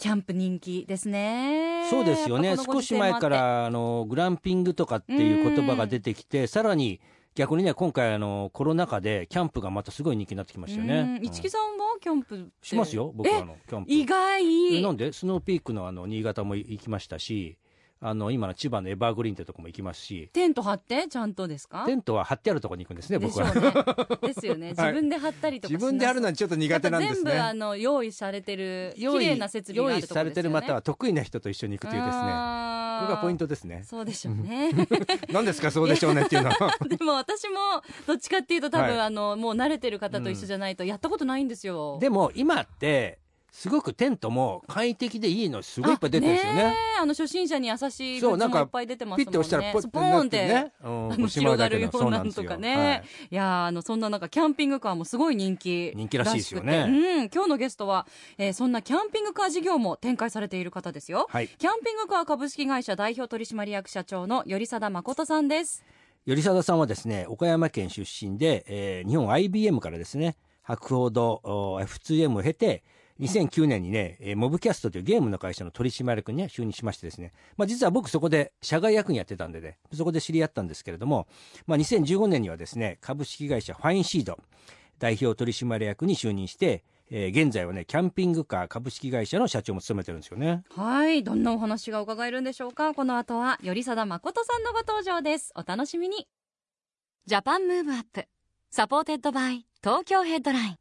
キャンプ人気ですね。そうですよね。少し前からあのグランピングとかっていう言葉が出てきてさらに逆にね今回あのコロナ禍でキャンプがまたすごい人気になってきましたよね。うん。市木さんはキャンプしますよ僕はあえのキャンプ。意外。えなんで？スノーピークのあの新潟も行きましたしあの今の千葉のエバーグリーンってとこも行きますし。テント張って？ちゃんとですか？テントは張ってあるところに行くんですね僕は。ね ですよね。自分で張ったりとかしな自分でやるのはちょっと苦手なんですやっぱ全部あね。の用意されてる綺麗な設備があるとこですよね。意されてるまたは得意な人と一緒に行くというですね。これがポイントですね。そうでしょうね。何ですかそうでしょうねっていうのは。でも私もどっちかっていうと多分、はい。あのもう慣れてる方と一緒じゃないとやったことないんですよ、でも今ってすごくテントも快適でいいのすごいいっぱい出てるんですよね。あの初心者に優しいグッズいっぱい出てますもんね。ピッて押したらポッスポーンって、ね、うん。あの広がるようなんとかね、はい。い、やーあのそんな中キャンピングカーもすごい人気。人気らしいですよね。うん。今日のゲストは、えーそんなキャンピングカー事業も展開されている方ですよ、はい。キャンピングカー株式会社代表取締役社長の頼貞誠さんです。頼貞さんはですね岡山県出身で、えー日本 IBM からですね博報堂お F2M を経て2009年にね、えーモブキャストというゲームの会社の取締役に、ね、就任しましてですね、まあ、実は僕そこで社外役員やってたんでねそこで知り合ったんですけれども、まあ、2015年にはですね株式会社ファインシード代表取締役に就任して、えー現在はねキャンピングカー株式会社の社長も務めてるんですよね。はいどんなお話が伺えるんでしょうか？この後は頼貞誠さんのご登場です。お楽しみに。 Japan Move Up supported by Tokyo Headline。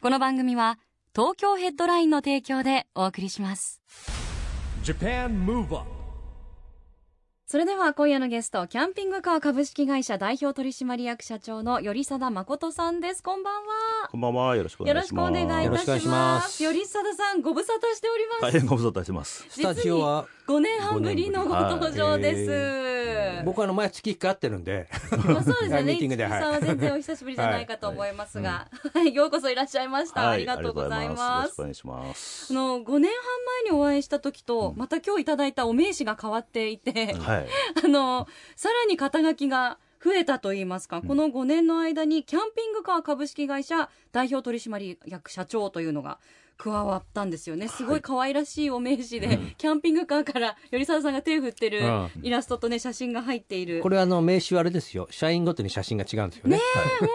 この番組は東京ヘッドラインの提供でお送りします。それでは今夜のゲストキャンピングカー株式会社代表取締役社長の頼貞誠さんですこんばんはこんばんは。よろしくお願いします。よろしくお願いしまますす頼貞さんご無沙汰しております、大変ご無沙汰してます。スタジオは5年半ぶりのご登場です、はい僕はあの毎月1回会ってるんでまあ、そうですよね。ミーティングで市木さんは全然お久しぶりじゃないかと思いますが、はい、ようこそいらっしゃいました。ありがとうございます。よろしくお願いします。あの5年半前にお会いした時と、うんまた今日いただいたお名刺が変わっていて、はい。あのさらに肩書きが増えたといいますか、この5年の間にキャンピングカー株式会社代表取締役社長というのが加わったんですよね。すごい可愛らしいお名刺で、キャンピングカーから頼沢さんが手を振ってるうんイラストとね写真が入っている。これあの名刺はあれですよ。社員ごとに写真が違うんですよね。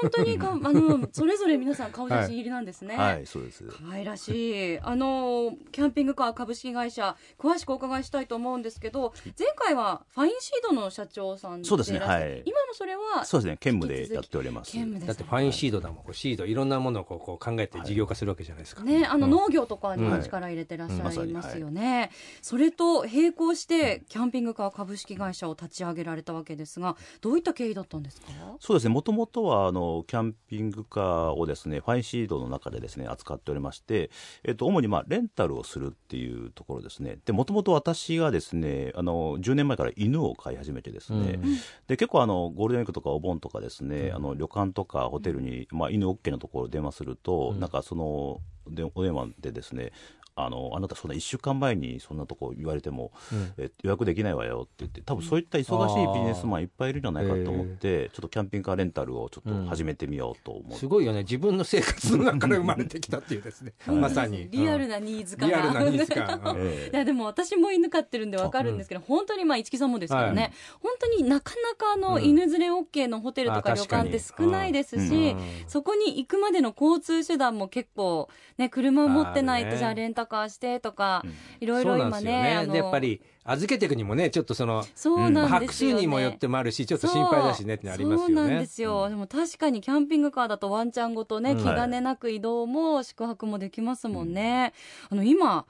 本当にか あのそれぞれ皆さん顔写真入りなんですね。はい、そうです。可愛らしい。あのキャンピングカー株式会社詳しくお伺いしたいと思うんですけど前回はファインシードの社長さんでそうですねいらっしゃるはい。今もそれはそうですね。兼務でやっております。兼務ですだってファインシードだもんこうシード。いろんなものをこうこう考えて事業化するわけじゃないですか、ね、あのうん農業とかにもうん力入れてらっしゃいますよね、それと並行してキャンピングカー株式会社を立ち上げられたわけですがどういった経緯だったんですか？そうですね。もともとは、あの、キャンピングカーをですね、ファインシードの中でですね、扱っておりまして、えっと、主にまあ、レンタルをするっていうところですね。で、もともと私がですね、あの、10年前から犬を飼い始めてですね、うんで、結構あの、ゴールデンウィークとかお盆とかですね、あの、旅館とかホテルに、まあ、犬 OK のところを電話すると、うん。なんかその、でお電話でですね、あのあなたそんな1週間前にそんなとこ言われても、うん。え予約できないわよって言って多分そういった忙しいビジネスマンいっぱいいるんじゃないかと思って、ちょっとキャンピングカーレンタルをちょっと始めてみようと思って、すごいよね。自分の生活の中から生まれてきたっていうですね、まさに。リアルななニーズかリアルななニーズ感、うんえ。いやでも私も犬飼ってるんでわかるんですけど、本当にまあ市木さんもですけどね、はい本当になかなかあの、うん。犬連れ OK のホテルとか旅館って少ないですし、うん。そこに行くまでの交通手段も結構ね車持ってないとじゃあレンタカーしてとか、うん。いろいろ今ねあのでやっぱり預けていくにもねちょっとそのそうなん拍ですよ。ね、数にもよってもあるしちょっと心配だしねってのありますよそう。なんねですよ、でも確かにキャンピングカーだとワンちゃんごとね、うん気兼ねなく移動も宿泊もできますもんね、あの今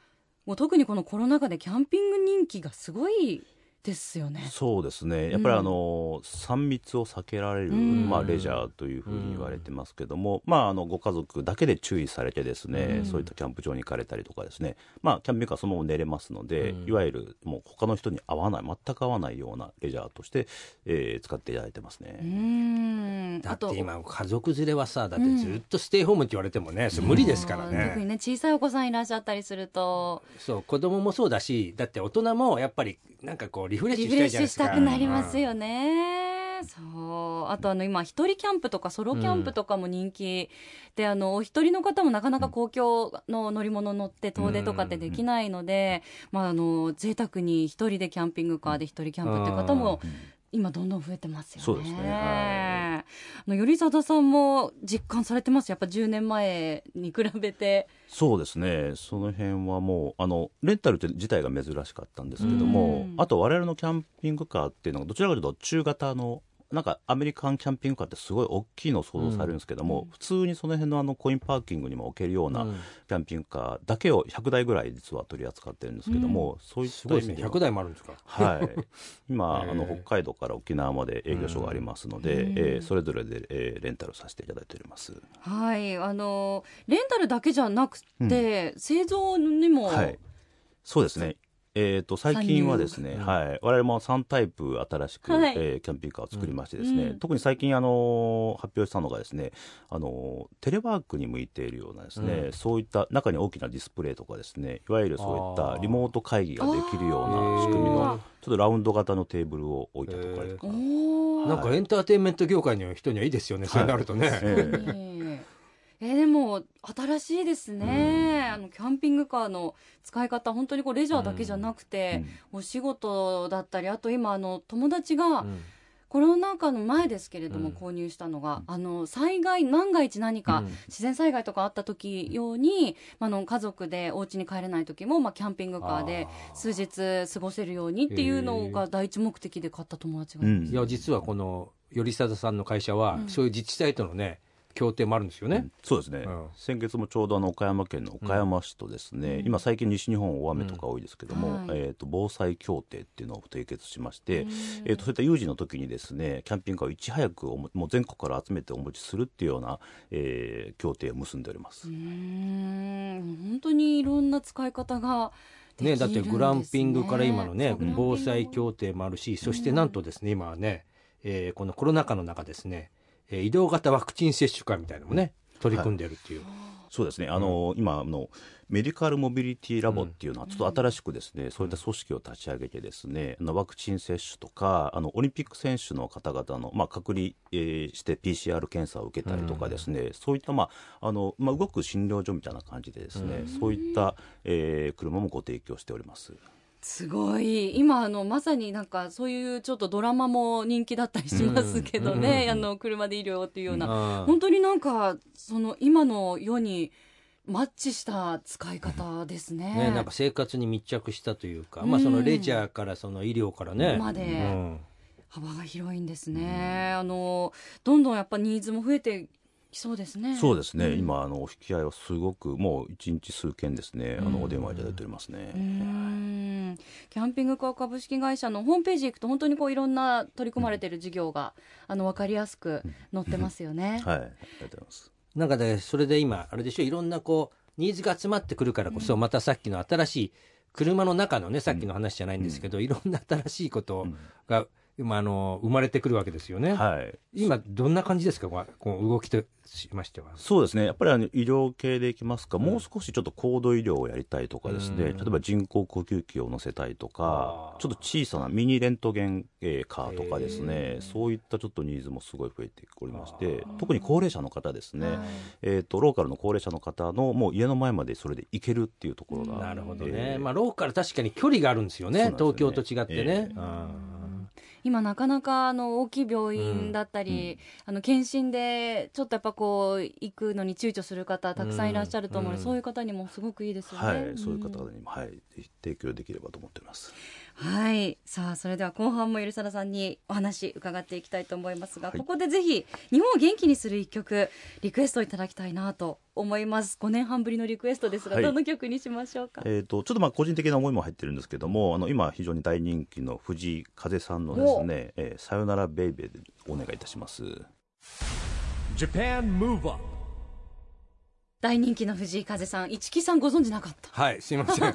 もう特にこのコロナ禍でキャンピング人気がすごいですよね。そうですね。やっぱりあの、3密を避けられる、うん。まあ、レジャーというふうに言われてますけども、まあ、あのご家族だけで注意されてですね、うん。そういったキャンプ場に行かれたりとかですね、まあ、キャンピングカーそのまま寝れますので、いわゆるもう他の人に合わない全く合わないようなレジャーとして、えー使っていただいてますうね。ん。だって今家族連れはさだってずっとステイホームって言われてもね、それ無理ですからうん特にねね小さいお子さんいらっしゃったりすると。そう子供もそうだしだって大人もやっぱりなんかこうリフレッシュしたいじゃないですかシュしたくなりますよね。そうあとあの今一人キャンプとかソロキャンプとかも人気で、あのお一人の方もなかなか公共の乗り物乗って遠出とかってできないので、まああの贅沢に一人でキャンピングカーで一人キャンプっていう方も今どんどん増えてますよね。そうですね。はあの頼貞さんも実感されてます？やっぱ10年前に比べて。そうですね、その辺はもう、あのレンタルって自体が珍しかったんですけども、うん。あと、我々のキャンピングカーっていうのが、どちらかというと中型の、なんかアメリカンキャンピングカーってすごい大きいのを想像されるんですけども、普通にその辺のあのコインパーキングにも置けるようなキャンピングカーだけを100台ぐらい実は取り扱ってるんですけども、そういっすごいですね。た意味では100台もあるんですか？はい、今、あの北海道から沖縄まで営業所がありますので、うん。えーそれぞれで、えーレンタルさせていただいております。はい、あのレンタルだけじゃなくて、製造にも、はい、そうですね。えー、と最近はですね、はい、我々も3タイプ新しく、はい。えーキャンピングカーを作りましてですね、うん。特に最近、あの発表したのがですね、あのテレワークに向いているようなですね、うん。そういった中に大きなディスプレイとかですねいわゆるそういったリモート会議ができるような仕組みあのちょっとラウンド型のテーブルを置いたとか、へーおー。なんかエンターテインメント業界の人にはいいですよね、そうなるとね、えーでも新しいですね、あのキャンピングカーの使い方本当にこうレジャーだけじゃなくて、お仕事だったりあと今あの友達が、うん。コロナ禍の前ですけれども、うん。購入したのが、あの災害万が一何か、うん。自然災害とかあった時用に、まあ、あの家族でお家に帰れない時も、まあ、キャンピングカーで数日過ごせるようにっていうのが第一目的で買った友達がいうん。いや実はこの頼貞さんの会社は、うん。そういう自治体とのね協定もあるんですよね、うんそうですね、うん。先月もちょうどあの岡山県の岡山市とですね、うん。今最近西日本大雨とか多いですけども、うん。はい。えー、と防災協定っていうのを締結しまして、うん。えー、とそういった有事の時にですねキャンピングカーをいち早くおももう全国から集めてお持ちするっていうような、えー協定を結んでおります。うー。ん本当にいろんな使い方ができるんね、ですね。だってグランピングから今のね防災協定もあるしそしてなんとですね今はね、えーこのコロナ禍の中ですね、えー移動型ワクチン接種会みたいなのもね取り組んでるっていう、そうですね、あの今あの、メディカルモビリティラボっていうのは、ちょっと新しくですね、そういった組織を立ち上げて、ですねあのワクチン接種とか、あのオリンピック選手の方々の、まあ、隔離、えーして PCR 検査を受けたりとかですね、そういった、まああのまあ、動く診療所みたいな感じでですね、そういった、えー車もご提供しております。すごい。今あのまさになんかそういうちょっとドラマも人気だったりしますけどね、あの車で医療っていうような、本当になんかその今の世にマッチした使い方ですね。ね、なんか生活に密着したというか、うん。まあそのレジャーからその医療からね、まで。うん。幅が広いんですね。あのどんどんやっぱニーズも増えてきそうですね。そうですね、うん。今あの、お引き合いはすごく、もう一日数件ですね、あのお電話いただいておりますね。うーん。キャンピングカー株式会社のホームページ行くと本当にこういろんな取り組まれてる事業が、あの分かりやすく載ってますよね。はい、ありがとうございます。なんかねそれで今あれでしょ？いろんなこうニーズが集まってくるからこそ、またさっきの新しい車の中のねさっきの話じゃないんですけど、いろんな新しいことが、今あの生まれてくるわけですよね。はい。今どんな感じですか？こうこう動きとしましては。そうですね、やっぱりあの医療系でいきますか、もう少しちょっと高度医療をやりたいとかですね、うん。例えば人工呼吸器を乗せたいとかあ、ー。ちょっと小さなミニレントゲンえーカーとかですへねー、そういったちょっとニーズもすごい増えておりまして、特に高齢者の方ですね、はい。えー、とローカルの高齢者の方のもう家の前までそれで行けるっていうところが、なるほどね、えーまあローカル確かに距離があるんですよね。そうなんですよ東ね京と違ってね。え。あ今なかなかあの大きい病院だったり、あの検診でちょっとやっぱこう行くのに躊躇する方たくさんいらっしゃると思うので、うんそういう方にもすごくいいですよね。はい、そういう方んにも、はい、提供できればと思ってます。はい。さあそれでは後半もゆるさださんにお話伺っていきたいと思いますが、ここでぜひ日本を元気にする一曲リクエストいただきたいなと思います。5年半ぶりのリクエストですが、はい。どの曲にしましょうか、えー、とちょっとまあ個人的な思いも入ってるんですけどもあの今非常に大人気の藤井風さんのですね「えーさよならベイベー」でお願いいたします。Japan Move Up 大人気の藤井風さん。一木さんご存知なかった。はいすいません。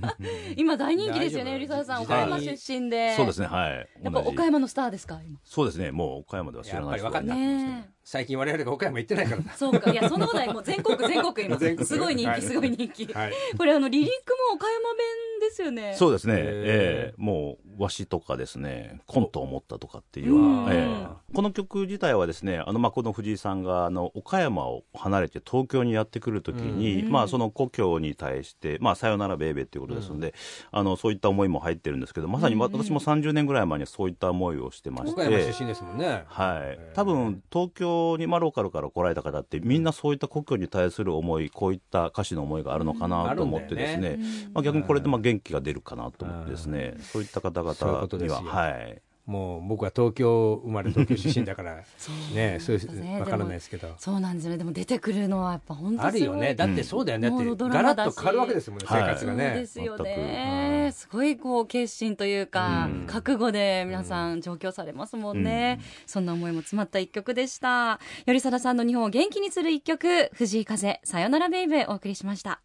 今大人気ですよね大丈夫ゆりさん。岡山出身で。そうですねはい。やっぱ岡山のスターですか今？そうですねもう岡山では知らない人やっぱり分かったね。え最近我々が岡山行ってないから。だそうか。いやそんなことない。もう全国 全国今。全国。すごい人気、はい。すごい人気、はい。これあのリリックも岡山弁ですよね。そうですね、へええ。もう和紙とかですねコントを持ったとかっていう、うん。ええ。この曲自体はですねあの、まあ、この藤井さんがあの岡山を離れて東京にやってくるときに、うん。まあ、その故郷に対して、まあ、さよならベイベーっていうことですので、あのそういった思いも入ってるんですけどまさに私も30年ぐらい前にそういった思いをしてまして。岡山出身ですもんね。はい、多分東京に、まあ、ローカルから来られた方ってみんなそういった故郷に対する思いこういった歌詞の思いがあるのかなと思ってですね、うんまあ、逆にこれでまあ元気が出るかなと思ってですね、そういった方々には、はい、もう僕は東京生まれ東京出身だから ね。そういうね分からないですけど。そうなんですよ。ねでも出てくるのはやっぱ本当あるよねだってそうだよね。だってガラッと変わるわけですもんね生活そうがねですよ全ねすごいこう決心というか、うん。覚悟で皆さん上京されますもんね、そんな思いも詰まった一曲でした。頼貞さんの日本を元気にする一曲藤井風さよならベイベーお送りしました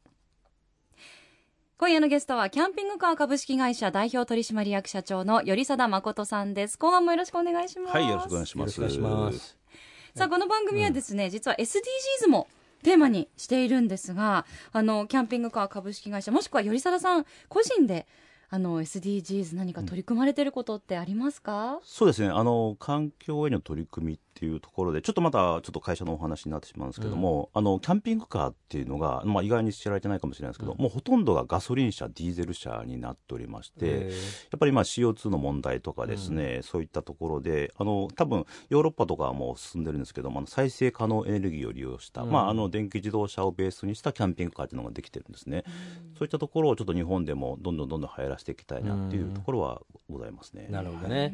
今夜のゲストはキャンピングカー株式会社代表取締役社長の頼貞誠さんです。後半もよろしくお願いします。はい、よろしくお願いします。さあこの番組はですね、実は SDGs もテーマにしているんですがあのキャンピングカー株式会社もしくは頼貞さん個人であの SDGs 何か取り組まれてることってありますか、そうですね、あの環境への取り組みっていうところで、ちょっとまたちょっと会社のお話になってしまうんですけども、あのキャンピングカーっていうのが、まあ、意外に知られてないかもしれないですけど、もうほとんどがガソリン車、ディーゼル車になっておりまして、へやっぱりまあ CO2 の問題とかですね、そういったところで、あの多分ヨーロッパとかはもう進んでるんですけども、あの再生可能エネルギーを利用した、まあ、あの電気自動車をベースにしたキャンピングカーっていうのができてるんですね、そういったところをちょっと日本でもどんどんどんどん流行らせていきたいなっていうところはございますね。なるほどね。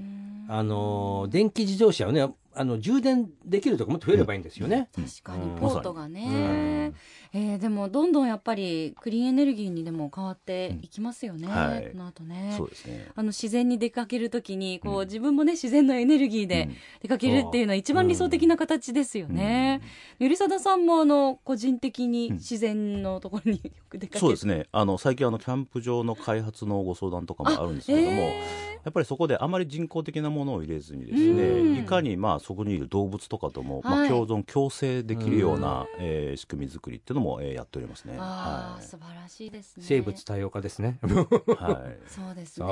あの電気自動車をね、あの充電できるとこもっと増えればいいんですよね。確かにうん。ポートがね、えーでもどんどんやっぱりクリーンエネルギーにでも変わっていきますよね、うん。はい。この後ね。そうですね。あの自然に出かけるときにこう、うん。自分もね自然のエネルギーでうん。出かけるっていうのは一番理想的な形ですよね。ゆりさださんもあの個人的に自然のところに よく出かけて、そうですね。あの最近あのキャンプ場の開発のご相談とかもあるんですけども、えやっぱりそこであまり人工的なものを入れずにですうん。ね、いかにまあそこにいる動物とかとも、まはいあ共存共生できるような、えー仕組み作りっていうのも、えーやっておりますね。あはあ、素晴らしいですね。生物多様化ですね。い。はい。そうですね。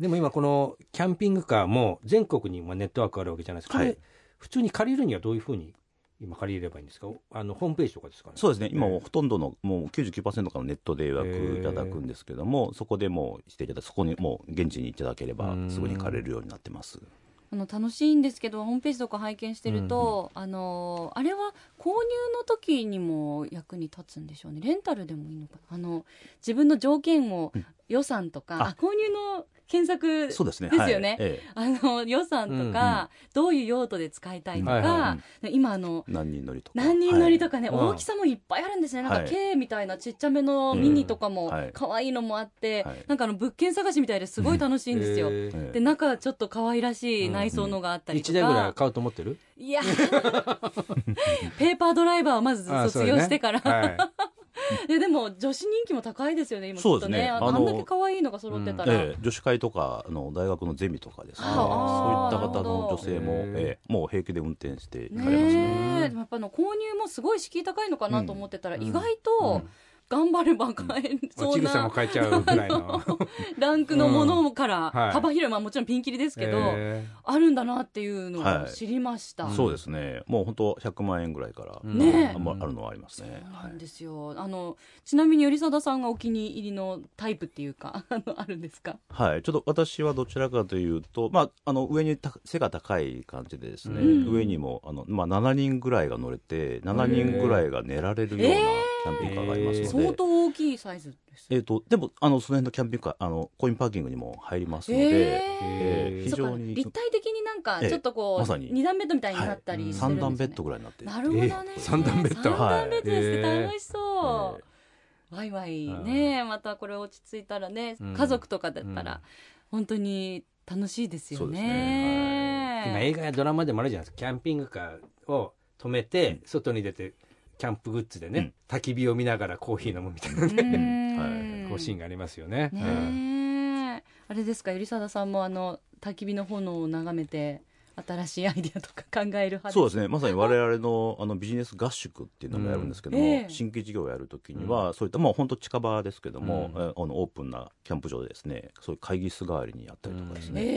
でも今このキャンピングカーも全国にまあネットワークあるわけじゃないですか。これ、はい普通に借りるにはどういうふうに今借りればいいんですか？あのホームページとかですかね。そうですね。今ほとんどのもう99%からネットで予約いただくんですけども、そこでもうしていただいてそこにもう現地にいただければうんすぐに借りれるようになってます。あの楽しいんですけどホームページとか拝見してると、あのあれは購入の時にも役に立つんでしょうね。レンタルでもいいのか。なあの自分の条件を、予算とか購入の検索ですよね。はい。ええ。あの予算とか、どういう用途で使いたいとか、うんは今あの何人乗りとか。何人乗りとかね、はい。大きさもいっぱいあるんですね。なんかはい。K みたいなちっちゃめのミニとかもうんはい可愛いのもあって、はい。なんかあの物件探しみたいですごい楽しいんですよ。えーええ。で中ちょっと可愛らしい内装のがあったりと一か、台ぐらい買うと思ってる？いや ペーパードライバーをまずあ卒業してから、ね。はい ででも女子人気も高いですよね今きそうっとね。あですね。あのあんだけ可愛いのが揃ってたら、ええ女子会とかあの大学のゼミとかですね。そういった方の女性も、ええもう平気で運転して行ねかれますね。えでもやっぱあの購入もすごい敷居高いのかなと思ってたら、うん。意外と頑張れば買えそうちぐさもな買えちゃうぐらいの。ランクのものからはい幅広い、まあもちろんピンキリですけど、えあるんだなっていうのをはい知りました。そうですね。もう本当100万円ぐらいから、うんねえあまあるのはありますね。そうなんはい。ですよ。あのちなみに頼貞さんがお気に入りのタイプっていうか あのあるんですか？はい、ちょっと私はどちらかというと、まあ、あの上にた背が高い感じでですね、うん上にもあの、まあ、7人ぐらいが乗れて7人ぐらいが寝られるようなキャンピングカーがありますので、相当大きいサイズです。えー、とでもあのその辺のキャンピングカーあのコインパーキングにも入りますので、へえー。非常に。立体的になんかええちょっとこう、まさに。二段ベッドみたいになったりしてるんです、ね。三段ベッドぐらいになって。るなるほどね、え三段ベッド。三段ベッドですね、はい楽しそう、ワイワイねまたこれ落ち着いたらね、うん。家族とかだったら、うん。本当に楽しいですよそうですね。今映画やドラマでもあるじゃないですか。キャンピングカーを止めて外に出てキャンプグッズでね、うん。焚き火を見ながらコーヒー飲むみたいな。ね、うん。こうシーンがありますよね。あれですかゆ貞さんもあの焚き火の炎を眺めて新しいアイディアとか考える派そうですね。まさに我々のあのビジネス合宿っていうのもやるんですけども、うん。ええ新規事業をやるときには、そういったもう本当近場ですけども、うん。えあのオープンなキャンプ場でですねそういう会議室代わりにやったりとかですね、えええ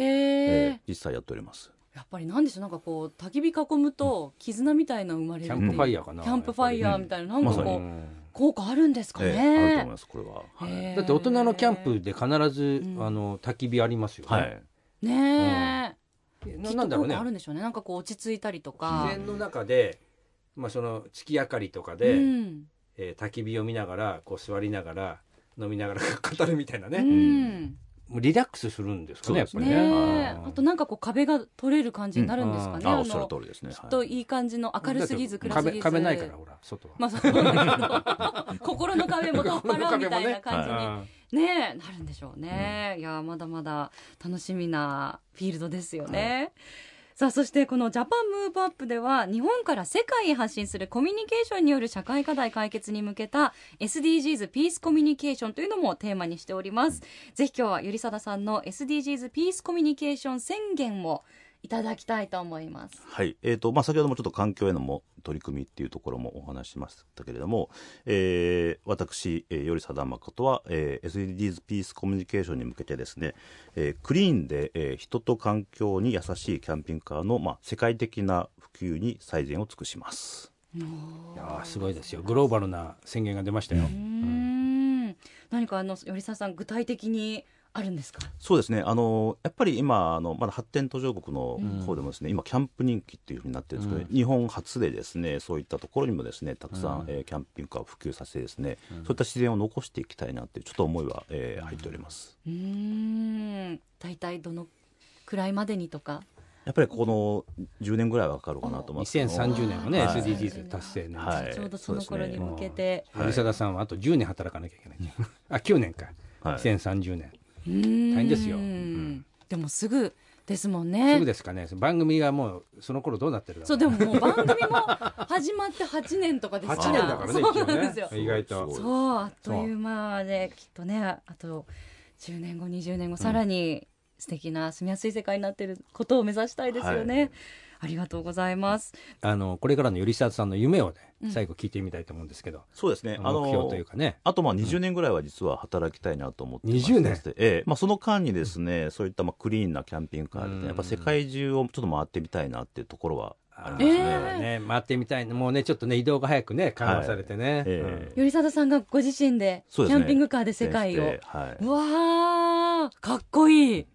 え実際やっておりますやっぱりなんでしょうなんかこう焚き火囲むと絆みたいなの生まれるキャンプファイヤーかなキャンプファイヤーみたいな、なんかこう、効果あるんですかええあると思いね、ますこれは、はい。へえだって大人のキャンプで必ず、うん。あの焚き火ありますよね。はい。ねえ、なきっなんだろうね。と効果あるんでしょうね。なんかこう落ち着いたりとか。自然の中で、まあ、その月明かりとかうで、ん。えー焚き火を見ながらこう座りながら飲みながら 語るみたいなね、うんリラックスするんですかねね。ね。あとなんかこう壁が取れる感じになるんですかね、ああおっしゃるの通りですね、きっといい感じの明るすぎず暗すぎず。壁壁ないからほら外は。まあそう。だけど心の壁も取っ払うみたいな感じに。あね。なるんでしょうね、いやまだまだ楽しみなフィールドですよね、さあそしてこのジャパンムーブアップでは日本から世界へ発信するコミュニケーションによる社会課題解決に向けた SDGs ピースコミュニケーションというのもテーマにしております。ぜひ今日はゆりさださんの SDGs ピースコミュニケーション宣言をいただきたいと思いますはいえーとまあ、先ほどもちょっと環境へのも取り組みっていうところもお話ししましたけれども、えー私、えー、よりさだまことは、えー SDGs ピースコミュニケーションに向けてですね、えークリーンで、えー人と環境に優しいキャンピングカーの、まあ、世界的な普及に最善を尽くします。いやーすごいですよグローバルな宣言が出ましたよ。うーん何かあのよりさださん具体的にあるんですか？そうですね。あのやっぱり今あのまだ発展途上国の方でもですね、今キャンプ人気っていうふうになってるんですけど、日本初でですねそういったところにもですねたくさん、えーキャンピングカーを普及させてですね、そういった自然を残していきたいなっていうちょっと思いは、えー入っております。うーん。大体どのくらいまでにとか？やっぱりこの10年ぐらいはかかるかなと思います。けど2030年はね、はい。SDGs 達成年、はい。ちょうどその頃に向けて、有貞さんはあと10年働かなきゃいけない、あ9年か、はい。2030年大変ですよ。でもすぐですもんね。すぐですかね。番組がもうその頃どうなってるかそうでももう番組も始まって8年とかです8年だからねそう一応なんですよ。ね。意外と。そうあっという間できっとねあと10年後20年後さらに素敵な住みやすい世界になっていることを目指したいですよね、はい。ありがとうございます。あのこれからの頼沢さんの夢をね最後聞いてみたいと思うんですけど、そうですね。あ目標のというかね。あとまあ20年ぐらいは実は働きたいなと思ってまして20年。ええ。まあ、その間にですね、そういったまあクリーンなキャンピングカーで、うん。ね、やっぱ世界中をちょっと回ってみたいなっていうところはありますえね。ーね。回ってみたいもうねちょっとね移動が早くね緩和されてね、ええ。頼貞さんがご自身でキャンピングカーで世界を、全してはい。うわーかっこいい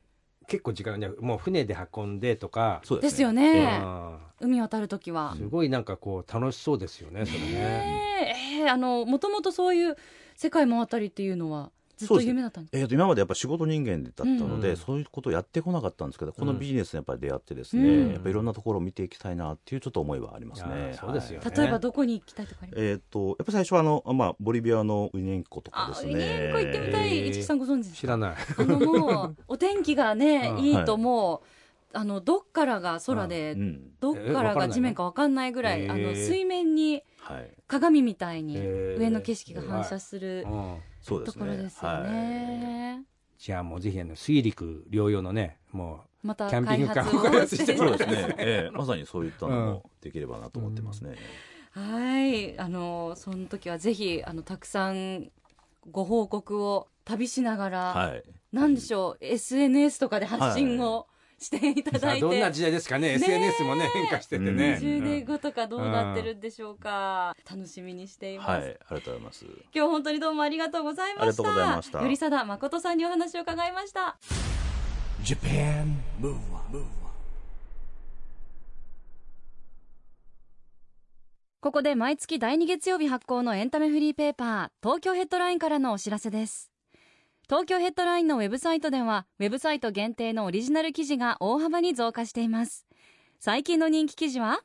結構時間ねもう船で運んでとか。そうですよえね、うん。海渡るときは、すごいなんかこう楽しそうですよねそれね。えー。えーあのもともとそういう世界回ったりっていうのは？ずっと夢だったんですえーと今までやっぱ仕事人間だったので、うん。そういうことをやってこなかったんですけど、このビジネスにやっぱり出会ってですね、うん。やっぱいろんなところを見ていきたいなっていうちょっと思いはありますね。ーそうですよはい。例えばどこに行きたいとかえっ、とやっぱ最初はあの、まあ、ボリビアのウニェンコとかあですウね。ニェンコ行ってみたい、えー。市木さんご存知ですか？ら知ない。あのもう お天気がね、うんいいともうあのどっからが空で、うん。どっからが地面かわかんないぐらい、えー。あの水面にはい、鏡みたいにえー。上の景色が反射するうん。とそうですね。ころですよはい。ね。じゃあもうぜひあの水陸両用のねもまたキャンピングカー開発を開発して。そうですね、ええ。まさにそういったのもできればなと思ってますね。はい、あのその時はぜひあのたくさんご報告を旅しながら、はい。なんでしょう？SNS とかで発信をしていたうさあだいて、どんな時代ですかね。ね SNS もね変化しててね。20年後とかどうなってるんでしょうか、楽しみにしています、はい、ありがとうございます。今日本当にどうもありがとうございました。ありがとうございました。よりさだ誠さんにお話を伺いました。Japan Move ここで毎月第2月曜日発行のエンタメフリーペーパー東京ヘッドラインからのお知らせです東京ヘッドラインのウェブサイトではウェブサイト限定のオリジナル記事が大幅に増加しています。最近の人気記事は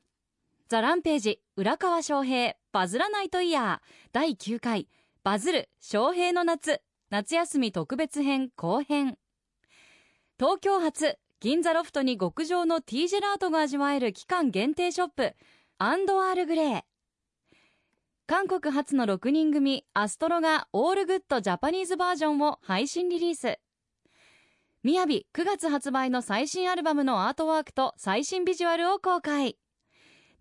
ザランページ浦川翔平バズらないとイヤー第9回バズる翔平の夏夏休み特別編後編。東京発銀座ロフトに極上のティージェラートが味わえる期間限定ショップアンドアールグレー。韓国初の6人組アストロがオールグッドジャパニーズバージョンを配信リリース。みやび9月発売の最新アルバムのアートワークと最新ビジュアルを公開。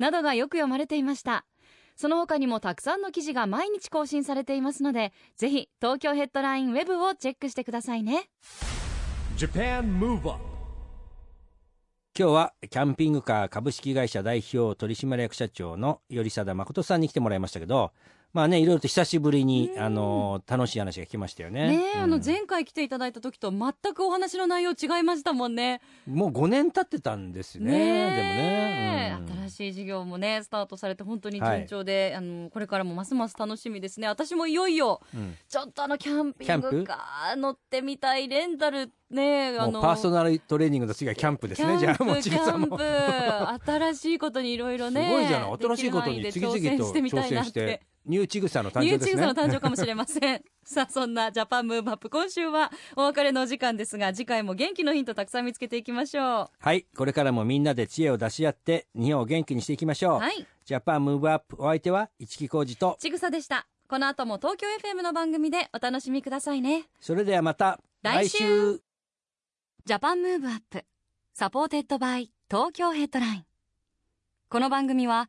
などがよく読まれていました。その他にもたくさんの記事が毎日更新されていますのでぜひ東京ヘッドラインウェブをチェックしてくださいね。今日はキャンピングカー株式会社代表取締役社長の頼貞誠さんに来てもらいましたけどまあねいろいろと久しぶりにあの楽しい話が聞きましたよね。ねえ、うん。あの前回来ていただいた時と全くお話の内容違いましたもんね。もう5年経ってたんですね。ねえ。でもね、うん。新しい事業もねスタートされて本当に順調で、あのこれからもますます楽しみですね。私もいよいようん。ちょっとあのキャンピングカー乗ってみたいレンタルねあの。パーソナルトレーニングの次はキャンプですね。じゃあもうキちぐさんも。ャンプ。新しいことにいろいろね すごいじゃない。新しいことに次々と挑戦してニューチグサの誕ニューチグ生ですね。サの誕生かもしれません。さあそんなジャパンムーブアップ今週はお別れのお時間ですが次回も元気のヒントたくさん見つけていきましょはいこれからもみんなで知恵を出し合って日本を元気にしていきましょう、うはい。ジャパンムーブアップお相手は一木広治と。ちぐさでした。この後も東京 FM の番組でお楽しみくださいね。それではまた来週。 Japan Move Up supported by Tokyo Headline。この番組は